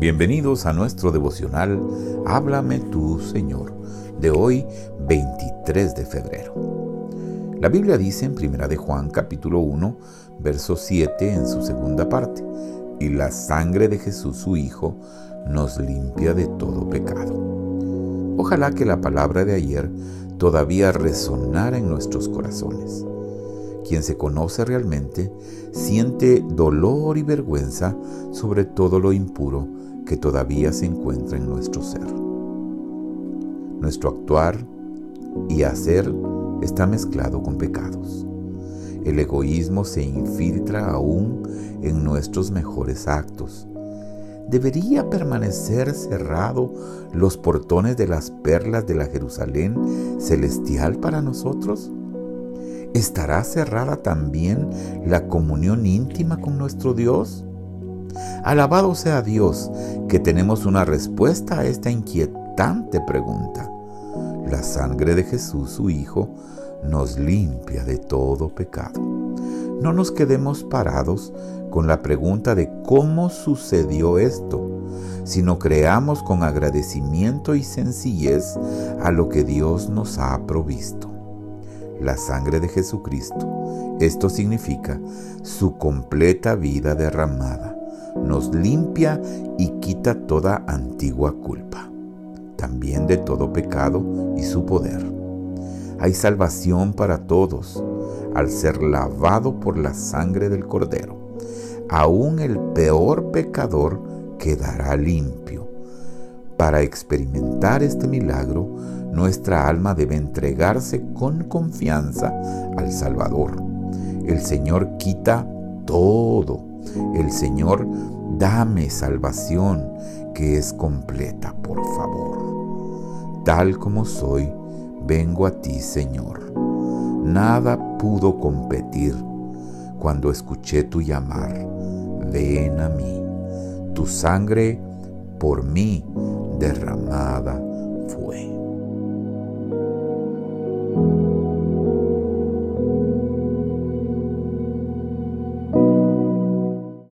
Bienvenidos a nuestro devocional Háblame tú, Señor, de hoy 23 de febrero. La Biblia dice en Primera de Juan capítulo 1, verso 7 en su segunda parte, y la sangre de Jesús su Hijo nos limpia de todo pecado. Ojalá que la palabra de ayer todavía resonara en nuestros corazones. Quien se conoce realmente siente dolor y vergüenza sobre todo lo impuro que todavía se encuentra en nuestro ser. Nuestro actuar y hacer está mezclado con pecados. El egoísmo se infiltra aún en nuestros mejores actos. ¿Debería permanecer cerrado los portones de las perlas de la Jerusalén celestial para nosotros? ¿Estará cerrada también la comunión íntima con nuestro Dios? Alabado sea Dios que tenemos una respuesta a esta inquietante pregunta. La sangre de Jesús, su Hijo, nos limpia de todo pecado. No nos quedemos parados con la pregunta de cómo sucedió esto, sino creamos con agradecimiento y sencillez a lo que Dios nos ha provisto. La sangre de Jesucristo. Esto significa su completa vida derramada nos limpia y quita toda antigua culpa, también de todo pecado y su poder. Hay salvación para todos al ser lavado por la sangre del Cordero. Aún el peor pecador quedará limpio. Para experimentar este milagro, nuestra alma debe entregarse con confianza al Salvador. El Señor quita todo el Señor, dame salvación que es completa, por favor. Tal como soy, vengo a ti, Señor. Nada pudo competir cuando escuché tu llamar. Ven a mí, tu sangre por mí derramada